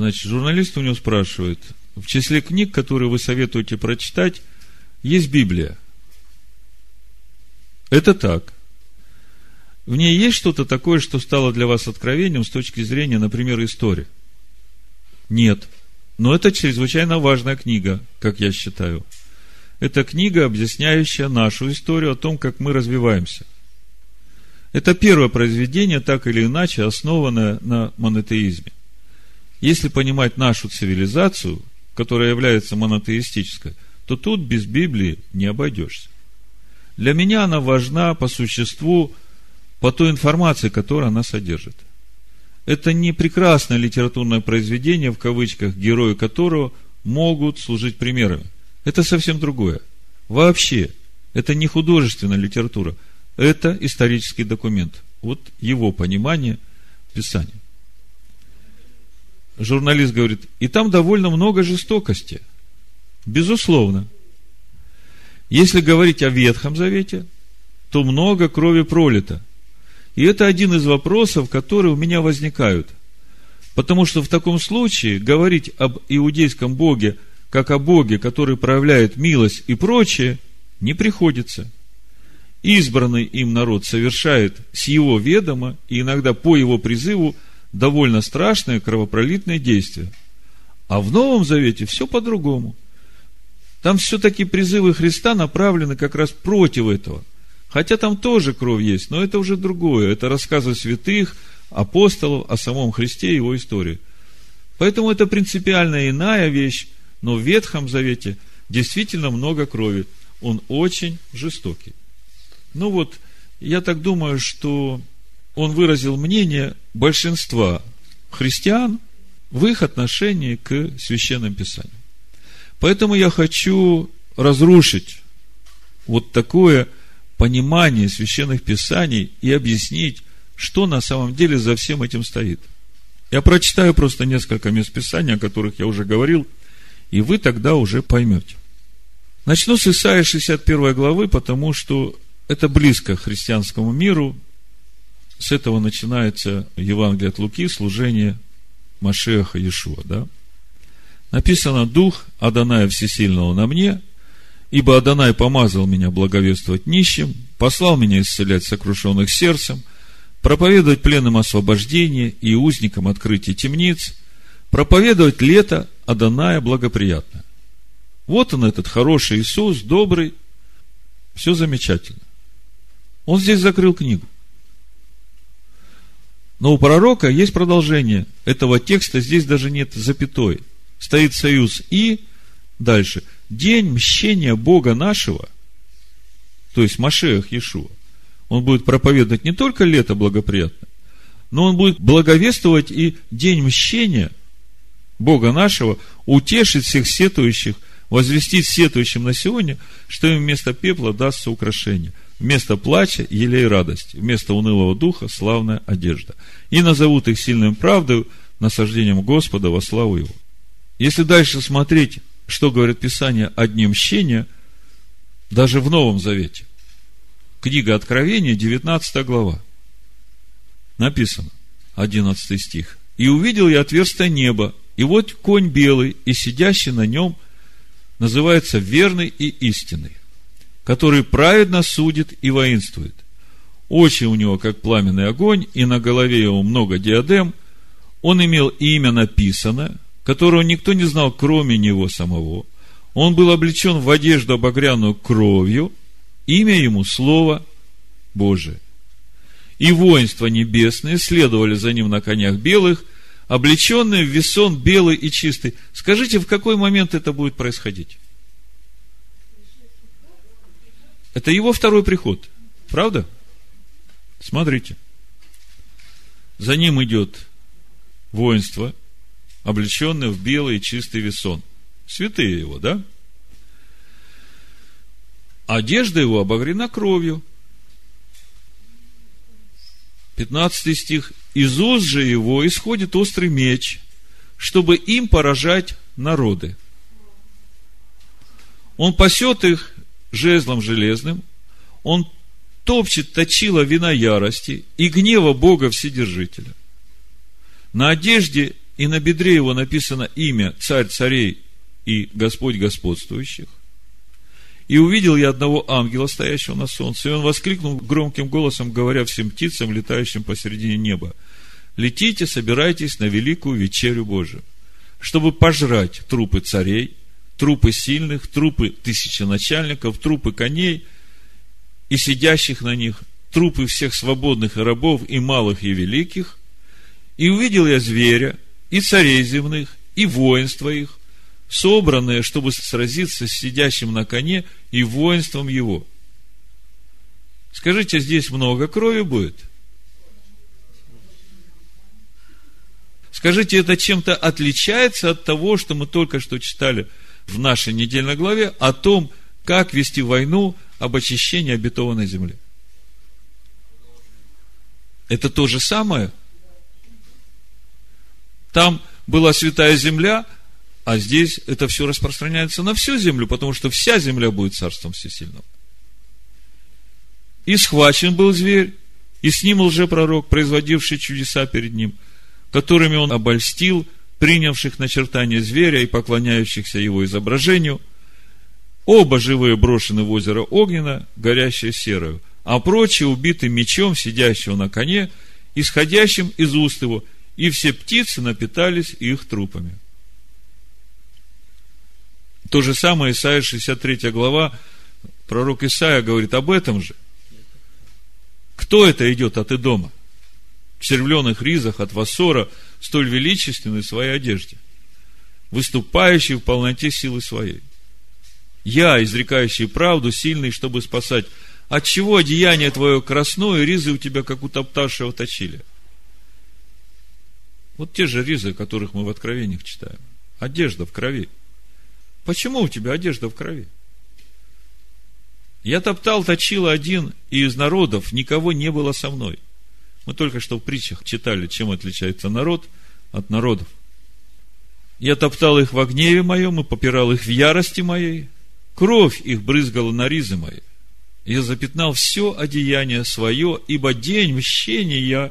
Значит, журналист у него спрашивает, в числе книг, которые вы советуете прочитать, есть Библия. Это так. В ней есть что-то такое, что стало для вас откровением с точки зрения, например, истории – нет. Но это чрезвычайно важная книга, как я считаю. Это книга, объясняющая нашу историю о том, как мы развиваемся. Это первое произведение, так или иначе, основанное на монотеизме. Если понимать нашу цивилизацию, которая является монотеистической, то тут без Библии не обойдешься. Для меня она важна по существу, по той информации, которую она содержит – это не прекрасное литературное произведение, в кавычках, герои которого могут служить примерами. Это совсем другое. Вообще, это не художественная литература, это исторический документ. Вот его понимание Писания. Журналист говорит, и там довольно много жестокости. Безусловно. Если говорить о Ветхом Завете, то много крови пролито. И это один из вопросов, которые у меня возникают. Потому что в таком случае говорить об иудейском Боге, как о Боге, который проявляет милость и прочее, не приходится. Избранный им народ совершает с его ведома и иногда по его призыву довольно страшные кровопролитные действия. А в Новом Завете все по-другому. Там все-таки призывы Христа направлены как раз против этого. Хотя там тоже кровь есть, но это уже другое. Это рассказы святых, апостолов о самом Христе и его истории. Поэтому это принципиально иная вещь, но в Ветхом Завете действительно много крови. Он очень жестокий. Ну вот, я так думаю, что он выразил мнение большинства христиан в их отношении к священным писаниям. Поэтому я хочу разрушить вот такое понимание священных писаний и объяснить, что на самом деле за всем этим стоит. Я прочитаю просто несколько мест Писания, о которых я уже говорил, и вы тогда уже поймете. Начну с Исаия 61 главы, потому что это близко христианскому миру. С этого начинается Евангелие от Луки, служение Машеха Иешуа, да? Написано, Дух Адоная Всесильного на мне, ибо Адонай помазал меня благовествовать нищим, послал меня исцелять сокрушенных сердцем, проповедовать пленным освобождение и узникам открытие темниц, проповедовать лето Адоная благоприятно. Вот он, этот хороший Иисус, добрый, все замечательно. Он здесь закрыл книгу. Но у пророка есть продолжение этого текста, здесь даже нет запятой. Стоит союз и дальше. День мщения Бога нашего, то есть Машех Иешуа, он будет проповедовать не только лето благоприятно, но он будет благовествовать и день мщения Бога нашего, утешить всех сетующих, возвестить сетующим на сегодня, что им вместо пепла дастся украшение – Вместо плача – елей радость, вместо унылого духа – славная одежда. И назовут их сильным правдой, насаждением Господа во славу Его. Если дальше смотреть, что говорит Писание о дне мщения, даже в Новом Завете, книга Откровения, 19 глава, написано, 11 стих. «И увидел я отверстие неба, и вот конь белый, и сидящий на нем называется верный и истинный который праведно судит и воинствует. Очи у него, как пламенный огонь, и на голове его много диадем. Он имел имя написано, которого никто не знал, кроме него самого. Он был облечен в одежду, обогряную кровью. Имя ему – Слово Божие. И воинства небесные следовали за ним на конях белых, облеченные в весон белый и чистый. Скажите, в какой момент это будет происходить? Это его второй приход. Правда? Смотрите. За ним идет воинство, облеченное в белый и чистый весон. Святые его, да? Одежда его обогрена кровью. 15 стих. Из уст же его исходит острый меч, чтобы им поражать народы. Он пасет их жезлом железным, он топчет точила вина ярости и гнева Бога Вседержителя. На одежде и на бедре его написано имя Царь царей и Господь господствующих. И увидел я одного ангела, стоящего на солнце, и он воскликнул громким голосом, говоря всем птицам, летающим посередине неба, «Летите, собирайтесь на великую вечерю Божию, чтобы пожрать трупы царей, трупы сильных, трупы тысяченачальников, трупы коней и сидящих на них, трупы всех свободных и рабов, и малых, и великих. И увидел я зверя, и царей земных, и воинства их, собранные, чтобы сразиться с сидящим на коне и воинством его. Скажите, здесь много крови будет? Скажите, это чем-то отличается от того, что мы только что читали – в нашей недельной главе о том, как вести войну об очищении обетованной земли. Это то же самое. Там была святая земля, а здесь это все распространяется на всю землю, потому что вся земля будет царством всесильного. И схвачен был зверь, и с ним лжепророк, производивший чудеса перед ним, которыми он обольстил принявших начертание зверя и поклоняющихся его изображению. Оба живые брошены в озеро Огненно, горящее серою, а прочие убиты мечом сидящего на коне, исходящим из уст его, и все птицы напитались их трупами. То же самое Исайя 63 глава, пророк Исаия говорит об этом же. Кто это идет от Идома? В червленых ризах от Вассора, столь величественной своей одежде, выступающий в полноте силы своей. Я, изрекающий правду, сильный, чтобы спасать. От чего одеяние твое красное, ризы у тебя, как у топтавшего точили? Вот те же ризы, которых мы в Откровениях читаем. Одежда в крови. Почему у тебя одежда в крови? Я топтал, точила один, и из народов никого не было со мной. Мы только что в притчах читали, чем отличается народ от народов. Я топтал их в гневе моем и попирал их в ярости моей. Кровь их брызгала на ризы мои. Я запятнал все одеяние свое, ибо день мщения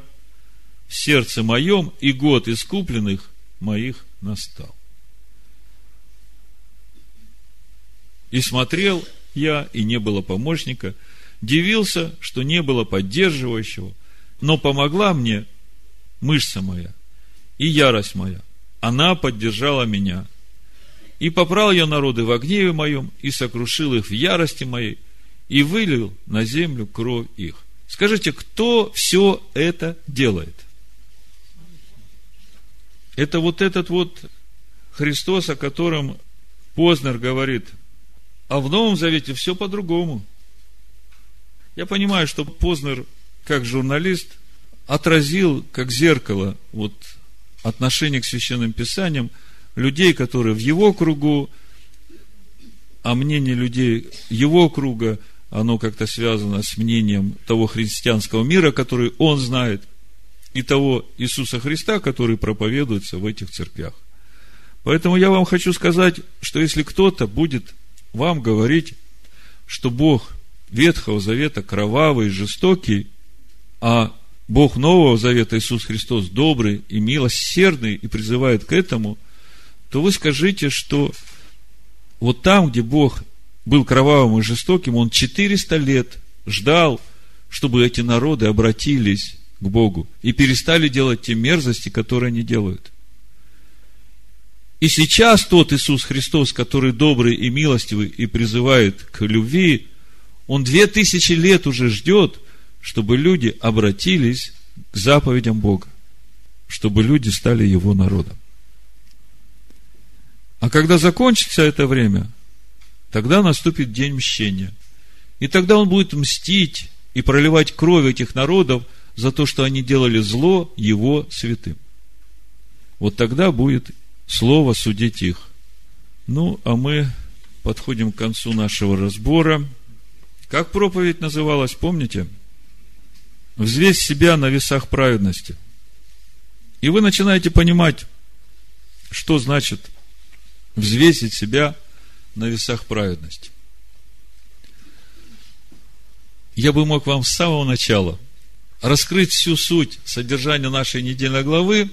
в сердце моем и год искупленных моих настал. И смотрел я, и не было помощника, дивился, что не было поддерживающего, но помогла мне мышца моя и ярость моя. Она поддержала меня. И попрал я народы в гневе моем, и сокрушил их в ярости моей, и вылил на землю кровь их. Скажите, кто все это делает? Это вот этот вот Христос, о котором Познер говорит – а в Новом Завете все по-другому. Я понимаю, что Познер, как журналист, отразил, как зеркало, вот отношение к священным писаниям людей, которые в его кругу, а мнение людей его круга, оно как-то связано с мнением того христианского мира, который он знает, и того Иисуса Христа, который проповедуется в этих церквях. Поэтому я вам хочу сказать, что если кто-то будет вам говорить, что Бог Ветхого Завета кровавый жестокий, а Бог Нового Завета Иисус Христос добрый и милосердный и призывает к этому, то вы скажите, что вот там, где Бог был кровавым и жестоким, Он 400 лет ждал, чтобы эти народы обратились к Богу и перестали делать те мерзости, которые они делают – и сейчас тот Иисус Христос, который добрый и милостивый и призывает к любви, он две тысячи лет уже ждет, чтобы люди обратились к заповедям Бога, чтобы люди стали Его народом. А когда закончится это время, тогда наступит день мщения. И тогда Он будет мстить и проливать кровь этих народов за то, что они делали зло Его святым. Вот тогда будет слово судить их. Ну, а мы подходим к концу нашего разбора. Как проповедь называлась, помните? Взвесь себя на весах праведности. И вы начинаете понимать, что значит взвесить себя на весах праведности. Я бы мог вам с самого начала раскрыть всю суть содержания нашей недельной главы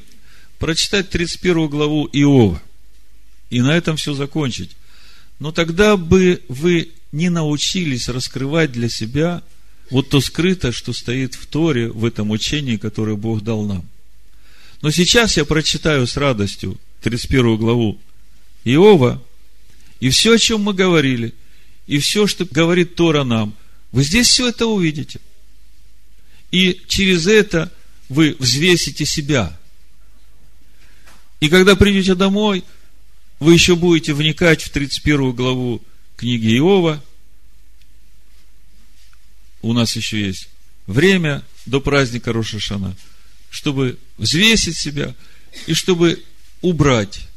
прочитать 31 главу Иова и на этом все закончить. Но тогда бы вы не научились раскрывать для себя вот то скрытое, что стоит в Торе, в этом учении, которое Бог дал нам. Но сейчас я прочитаю с радостью 31 главу Иова, и все, о чем мы говорили, и все, что говорит Тора нам, вы здесь все это увидите. И через это вы взвесите себя – и когда придете домой, вы еще будете вникать в 31 главу книги Иова. У нас еще есть время до праздника Рошашана, чтобы взвесить себя и чтобы убрать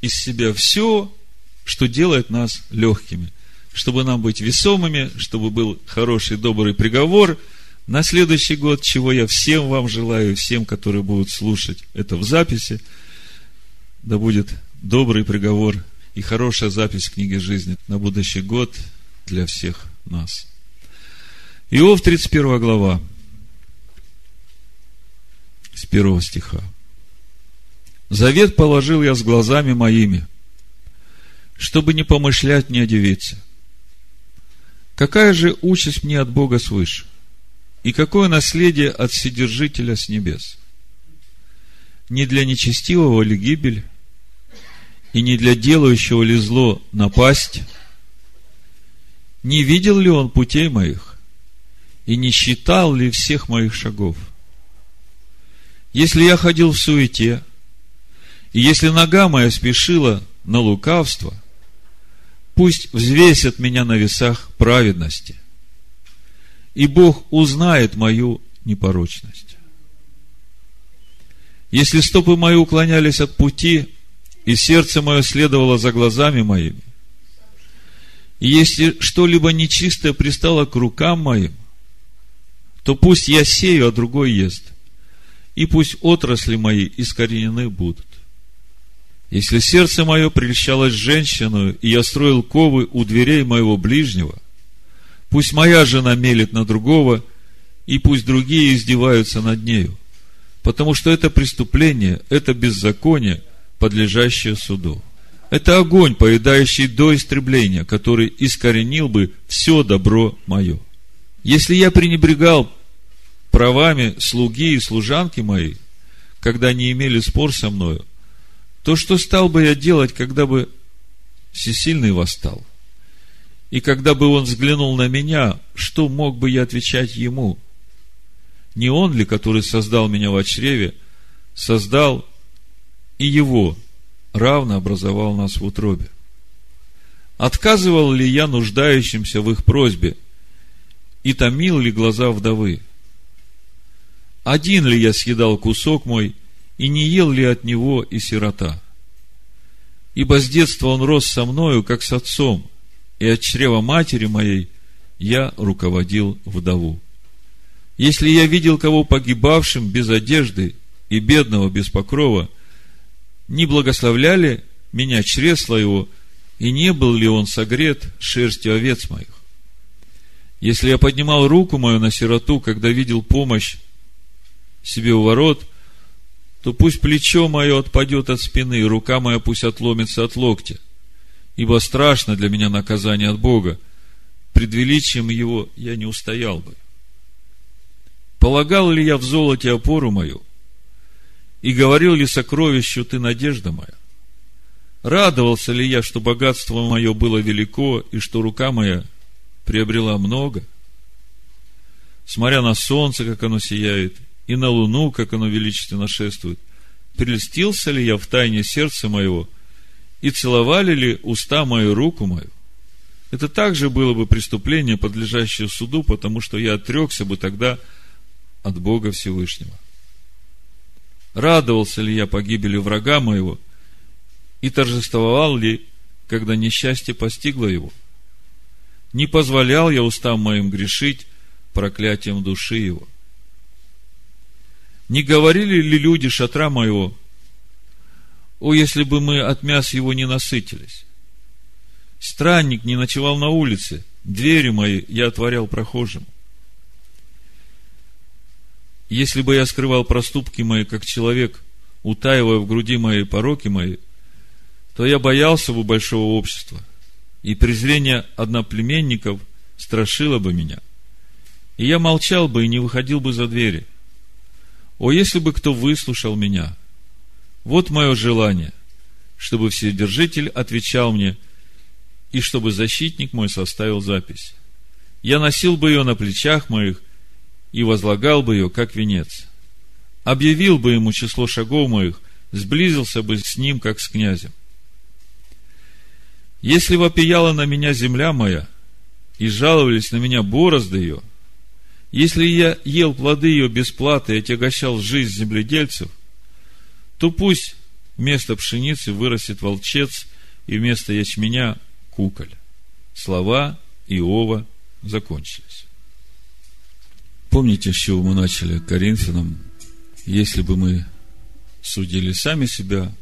из себя все, что делает нас легкими, чтобы нам быть весомыми, чтобы был хороший, добрый приговор на следующий год, чего я всем вам желаю, всем, которые будут слушать это в записи, да будет добрый приговор и хорошая запись книги жизни на будущий год для всех нас. Иов, 31 глава, с первого стиха. Завет положил я с глазами моими, чтобы не помышлять не о. Какая же участь мне от Бога свыше? И какое наследие от Вседержителя с небес? Не для нечестивого ли гибель, и не для делающего ли зло напасть? Не видел ли он путей моих, и не считал ли всех моих шагов? Если я ходил в суете, и если нога моя спешила на лукавство, пусть взвесят меня на весах праведности, и Бог узнает мою непорочность. Если стопы мои уклонялись от пути, и сердце мое следовало за глазами моими, и если что-либо нечистое пристало к рукам моим, то пусть я сею, а другой ест, и пусть отрасли мои искоренены будут. Если сердце мое прельщалось женщину, и я строил ковы у дверей моего ближнего, пусть моя жена мелет на другого, и пусть другие издеваются над нею, потому что это преступление, это беззаконие, подлежащее суду. Это огонь, поедающий до истребления, который искоренил бы все добро мое. Если я пренебрегал правами слуги и служанки мои, когда они имели спор со мною, то что стал бы я делать, когда бы всесильный восстал? И когда бы он взглянул на меня, что мог бы я отвечать ему? Не он ли, который создал меня в чреве, создал и его, равно образовал нас в утробе? Отказывал ли я нуждающимся в их просьбе и томил ли глаза вдовы? Один ли я съедал кусок мой и не ел ли от него и сирота? Ибо с детства он рос со мною, как с отцом, и от чрева матери моей я руководил вдову. Если я видел кого погибавшим без одежды и бедного без покрова, не благословляли меня чресла его, и не был ли он согрет шерстью овец моих? Если я поднимал руку мою на сироту, когда видел помощь себе у ворот, то пусть плечо мое отпадет от спины, и рука моя пусть отломится от локтя. Ибо страшно для меня наказание от Бога. Пред величием Его я не устоял бы. Полагал ли я в золоте опору мою? И говорил ли сокровищу ты надежда моя? Радовался ли я, что богатство мое было велико, и что рука моя приобрела много? Смотря на солнце, как оно сияет, и на луну, как оно величественно шествует. Прельстился ли я в тайне сердца моего, и целовали ли уста мою руку мою? Это также было бы преступление, подлежащее суду, потому что я отрекся бы тогда от Бога Всевышнего. Радовался ли я погибели врага моего, и торжествовал ли, когда несчастье постигло его? Не позволял я устам моим грешить проклятием души его – не говорили ли люди шатра моего, о, если бы мы от мяс его не насытились? Странник не ночевал на улице, двери мои я отворял прохожим. Если бы я скрывал проступки мои, как человек, утаивая в груди мои пороки мои, то я боялся бы большого общества, и презрение одноплеменников страшило бы меня. И я молчал бы и не выходил бы за двери – о, если бы кто выслушал меня! Вот мое желание, чтобы Вседержитель отвечал мне, и чтобы защитник мой составил запись. Я носил бы ее на плечах моих и возлагал бы ее, как венец. Объявил бы ему число шагов моих, сблизился бы с ним, как с князем. Если вопияла на меня земля моя, и жаловались на меня борозды ее, если я ел плоды ее бесплаты и отягощал жизнь земледельцев, то пусть вместо пшеницы вырастет волчец и вместо ячменя куколь. Слова Иова закончились. Помните, с чего мы начали Коринфянам? Если бы мы судили сами себя,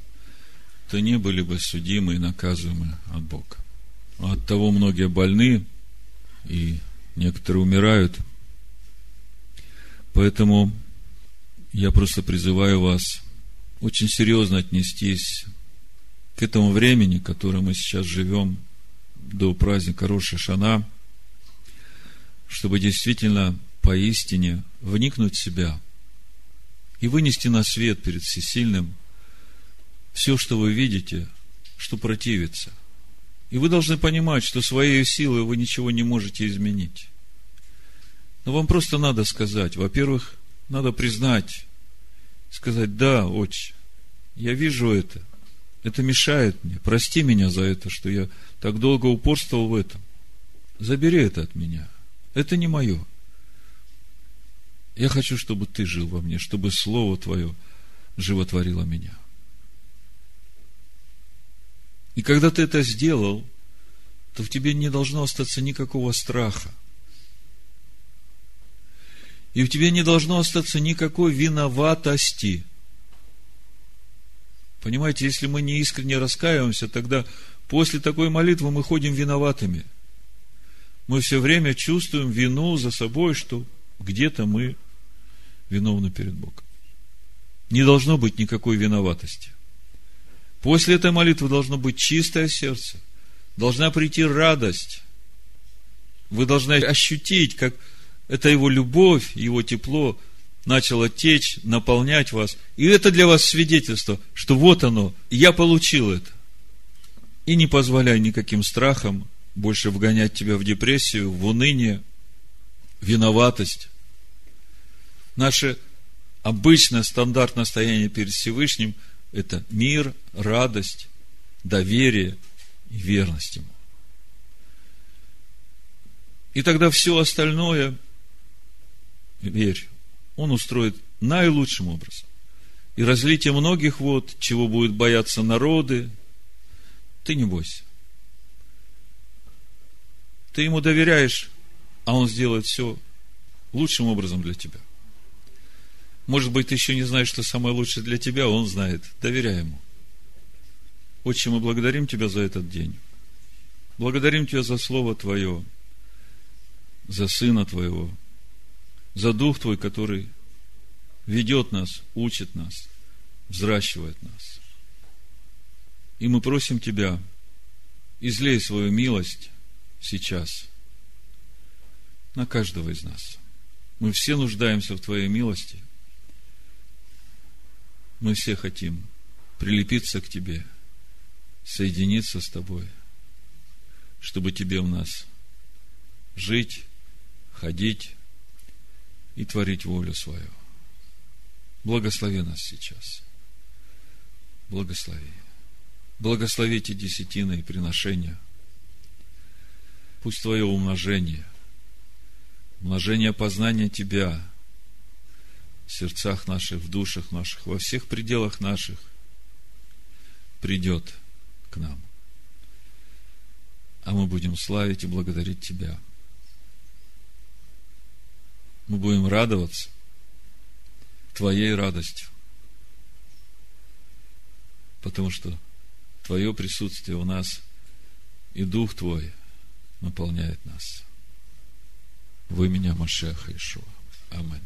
то не были бы судимы и наказываемы от Бога. От того многие больны, и некоторые умирают. Поэтому я просто призываю вас очень серьезно отнестись к этому времени, в котором мы сейчас живем, до праздника Роша Шана, чтобы действительно поистине вникнуть в себя и вынести на свет перед всесильным все, что вы видите, что противится. И вы должны понимать, что своей силой вы ничего не можете изменить. Но вам просто надо сказать, во-первых, надо признать, сказать, да, отче, я вижу это, это мешает мне, прости меня за это, что я так долго упорствовал в этом. Забери это от меня. Это не мое. Я хочу, чтобы ты жил во мне, чтобы Слово Твое животворило меня. И когда ты это сделал, то в тебе не должно остаться никакого страха. И в тебе не должно остаться никакой виноватости. Понимаете, если мы не искренне раскаиваемся, тогда после такой молитвы мы ходим виноватыми. Мы все время чувствуем вину за собой, что где-то мы виновны перед Богом. Не должно быть никакой виноватости. После этой молитвы должно быть чистое сердце. Должна прийти радость. Вы должны ощутить, как это его любовь, его тепло начало течь, наполнять вас. И это для вас свидетельство, что вот оно, я получил это. И не позволяй никаким страхам больше вгонять тебя в депрессию, в уныние, виноватость. Наше обычное стандартное состояние перед Всевышним – это мир, радость, доверие и верность Ему. И тогда все остальное, верь, Он устроит наилучшим образом. И разлитие многих вод, чего будут бояться народы, ты не бойся. Ты ему доверяешь, а он сделает все лучшим образом для тебя. Может быть, ты еще не знаешь, что самое лучшее для тебя, а он знает. Доверяй ему. Отче, мы благодарим Тебя за этот день. Благодарим Тебя за Слово Твое, за Сына Твоего, за Дух Твой, который ведет нас, учит нас, взращивает нас. И мы просим Тебя, излей свою милость сейчас на каждого из нас. Мы все нуждаемся в Твоей милости – мы все хотим прилепиться к Тебе, соединиться с Тобой, чтобы Тебе у нас жить, ходить и творить волю свою. Благослови нас сейчас. Благослови. Благословите десятины и приношения. Пусть Твое умножение, умножение познания Тебя – в сердцах наших, в душах наших, во всех пределах наших придет к нам. А мы будем славить и благодарить Тебя. Мы будем радоваться Твоей радостью. Потому что Твое присутствие у нас и Дух Твой наполняет нас. Вы меня, Машеха Ишуа. Аминь.